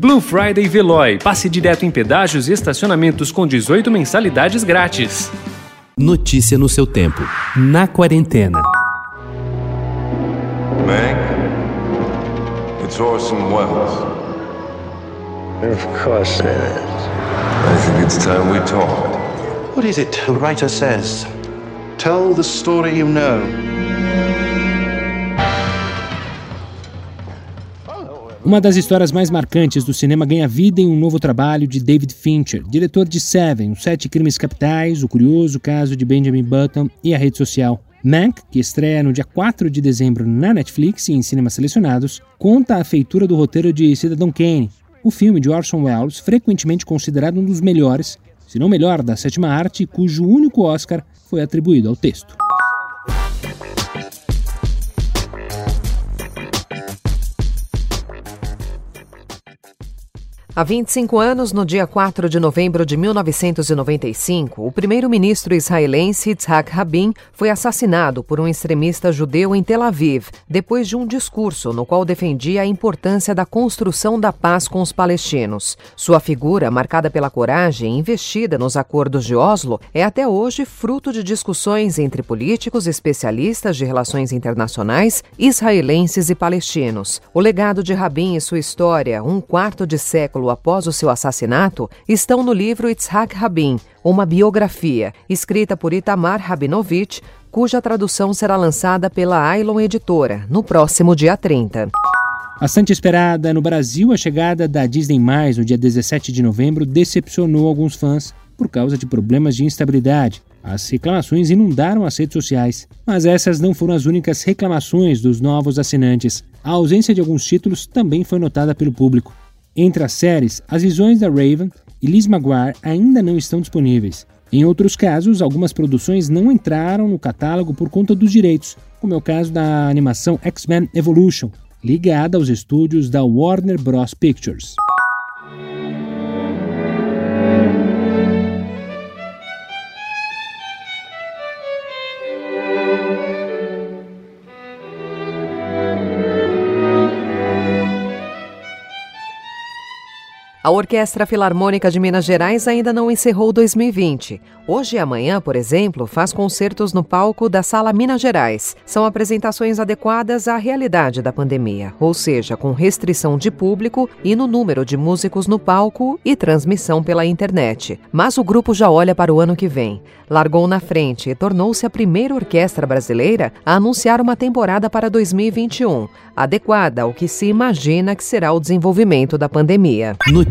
Blue Friday Veloy. Passe direto em pedágios e estacionamentos com 18 mensalidades grátis. Notícia no seu tempo. Na quarentena. Meg, it's Orson Welles. Of course it is. I think it's time we talked. What is it the writer says? Tell the story you know. Uma das histórias mais marcantes do cinema ganha vida em um novo trabalho de David Fincher, diretor de Seven, Os Sete Crimes Capitais, O Curioso Caso de Benjamin Button e A Rede Social. Mank, que estreia no dia 4 de dezembro na Netflix e em cinemas selecionados, conta a feitura do roteiro de Cidadão Kane, o filme de Orson Welles, frequentemente considerado um dos melhores, se não melhor, da sétima arte, cujo único Oscar foi atribuído ao texto. Há 25 anos, no dia 4 de novembro de 1995, o primeiro-ministro israelense Yitzhak Rabin foi assassinado por um extremista judeu em Tel Aviv, depois de um discurso no qual defendia a importância da construção da paz com os palestinos. Sua figura, marcada pela coragem investida nos acordos de Oslo, é até hoje fruto de discussões entre políticos especialistas de relações internacionais, israelenses e palestinos. O legado de Rabin e sua história, um quarto de século após o seu assassinato estão no livro Itzhak Rabin, uma biografia, escrita por Itamar Rabinovich, cuja tradução será lançada pela Ailon Editora no próximo dia 30. Bastante esperada no Brasil, a chegada da Disney no dia 17 de novembro decepcionou alguns fãs por causa de problemas de instabilidade. As reclamações inundaram as redes sociais, mas essas não foram as únicas reclamações dos novos assinantes. A ausência de alguns títulos também foi notada pelo público. Entre as séries, As Visões da Raven e Liz Maguire ainda não estão disponíveis. Em outros casos, algumas produções não entraram no catálogo por conta dos direitos, como é o caso da animação X-Men Evolution, ligada aos estúdios da Warner Bros. Pictures. A Orquestra Filarmônica de Minas Gerais ainda não encerrou 2020. Hoje e amanhã, por exemplo, faz concertos no palco da Sala Minas Gerais. São apresentações adequadas à realidade da pandemia, ou seja, com restrição de público e no número de músicos no palco e transmissão pela internet. Mas o grupo já olha para o ano que vem. Largou na frente e tornou-se a primeira orquestra brasileira a anunciar uma temporada para 2021, adequada ao que se imagina que será o desenvolvimento da pandemia.